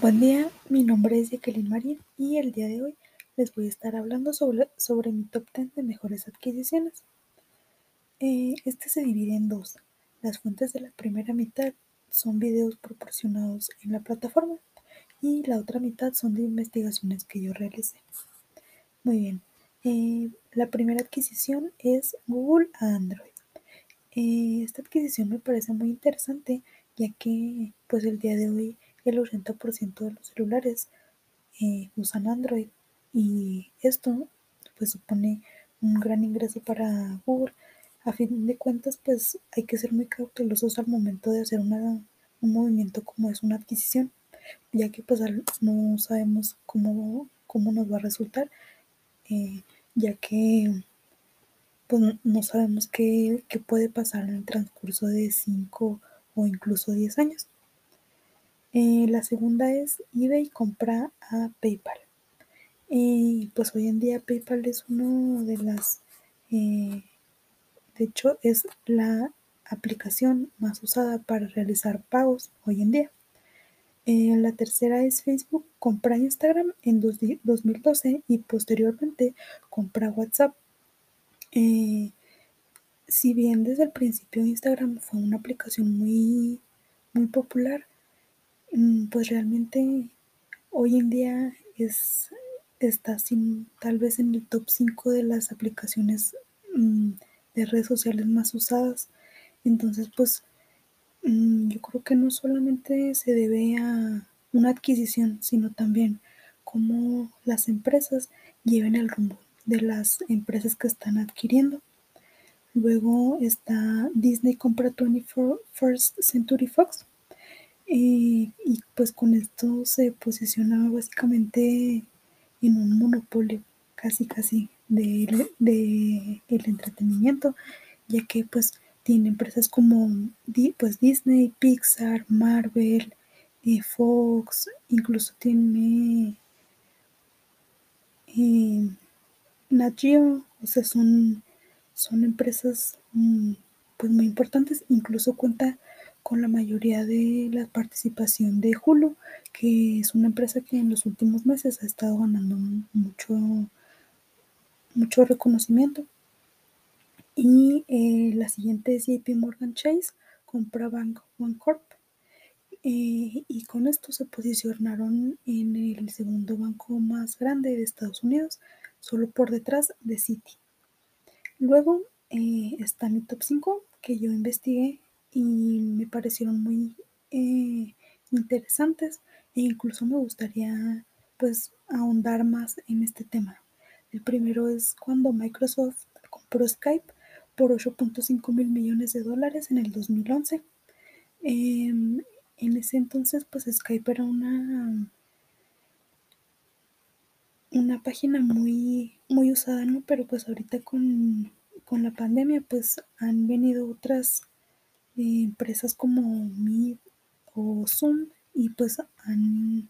Buen día, mi nombre es Jacqueline Marín y el día de hoy les voy a estar hablando sobre, sobre mi top 10 de mejores adquisiciones. Eh, este se divide en dos. Las fuentes de la primera mitad son videos proporcionados en la plataforma y la otra mitad son de investigaciones que yo realicé. Muy bien, eh, la primera adquisición es Google Android. Eh, esta adquisición me parece muy interesante ya que pues el día de hoy el 80% de los celulares eh, usan Android y esto pues supone un gran ingreso para Google. A fin de cuentas pues hay que ser muy cautelosos al momento de hacer un movimiento como es una adquisición ya que pues no sabemos cómo, cómo nos va a resultar eh, ya que pues no sabemos qué, qué puede pasar en el transcurso de 5 o incluso 10 años. Eh, la segunda es eBay compra a PayPal. Y pues hoy en día PayPal es uno de las, eh, de hecho es la aplicación más usada para realizar pagos hoy en día. Eh, la tercera es Facebook compra Instagram en 2012 y posteriormente compra WhatsApp. si bien desde el principio Instagram fue una aplicación muy, muy popular, pues realmente hoy en día es, está sin, tal vez en el top 5 de las aplicaciones mm, de redes sociales más usadas. Entonces, pues mm, yo creo que no solamente se debe a una adquisición, sino también cómo las empresas lleven el rumbo de las empresas que están adquiriendo. Luego está Disney compra 21st Century Fox y pues con esto se posicionaba básicamente en un monopolio casi casi de, de entretenimiento, ya que pues tiene empresas como pues Disney, Pixar, Marvel, eh, Fox, incluso tiene eh, Nat Geo, o sea, son, son empresas mm, pues muy importantes, incluso cuenta con la mayoría de la participación de Hulu, que es una empresa que en los últimos meses ha estado ganando mucho, mucho reconocimiento. Y eh, la siguiente es JP Morgan Chase, compra Bank One Corp. Eh, y con esto se posicionaron en el segundo banco más grande de Estados Unidos, solo por detrás de Citi. Luego eh, está mi top 5 que yo investigué y me parecieron muy eh, interesantes e incluso me gustaría pues ahondar más en este tema. El primero es cuando Microsoft compró Skype por 8.5 mil millones de dólares en el 2011. Em, en ese entonces pues Skype era una una página muy muy usada, ¿no? Pero pues ahorita con, con la pandemia pues han venido otras empresas como Meet o Zoom y pues han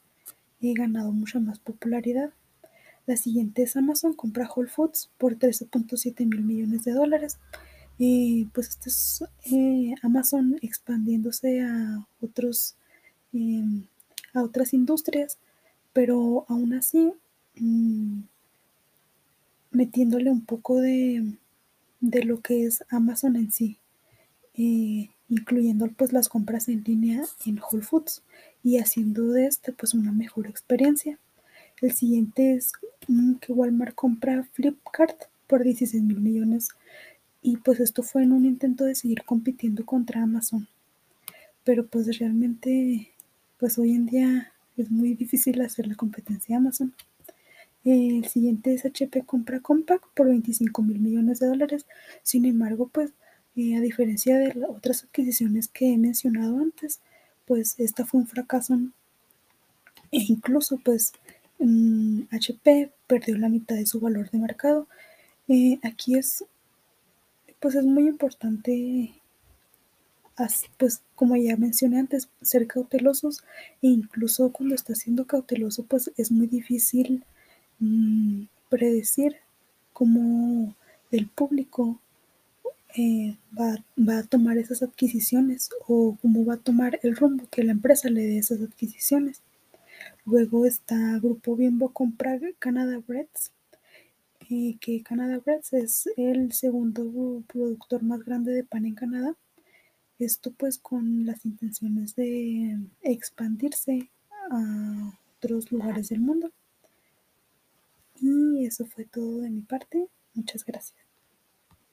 ganado mucha más popularidad. La siguiente es Amazon compra Whole Foods por 13.7 mil millones de dólares. pues este es eh, Amazon expandiéndose a otros em, a otras industrias, pero aún así mm, metiéndole un poco de, de lo que es Amazon en sí. Incluyendo pues las compras en línea en Whole Foods y haciendo de este pues una mejor experiencia. El siguiente es que Walmart compra Flipkart por 16 mil millones y pues esto fue en un intento de seguir compitiendo contra Amazon. Pero pues realmente pues hoy en día es muy difícil hacer la competencia a Amazon. El siguiente es HP compra Compaq por 25 mil millones de dólares. Sin embargo, pues a diferencia de las otras adquisiciones que he mencionado antes, pues esta fue un fracaso e incluso pues HP perdió la mitad de su valor de mercado. Eh, aquí es pues es muy importante pues como ya mencioné antes ser cautelosos e incluso cuando está siendo cauteloso pues es muy difícil mm, predecir cómo el público eh, va, a tomar esas adquisiciones o cómo va a tomar el rumbo que la empresa le dé esas adquisiciones. Luego está Grupo Bimbo compra Canada Breads, eh, que Canada Breads es el segundo productor más grande de pan en Canadá. Esto pues con las intenciones de expandirse a otros lugares del mundo. Y eso fue todo de mi parte. Muchas gracias.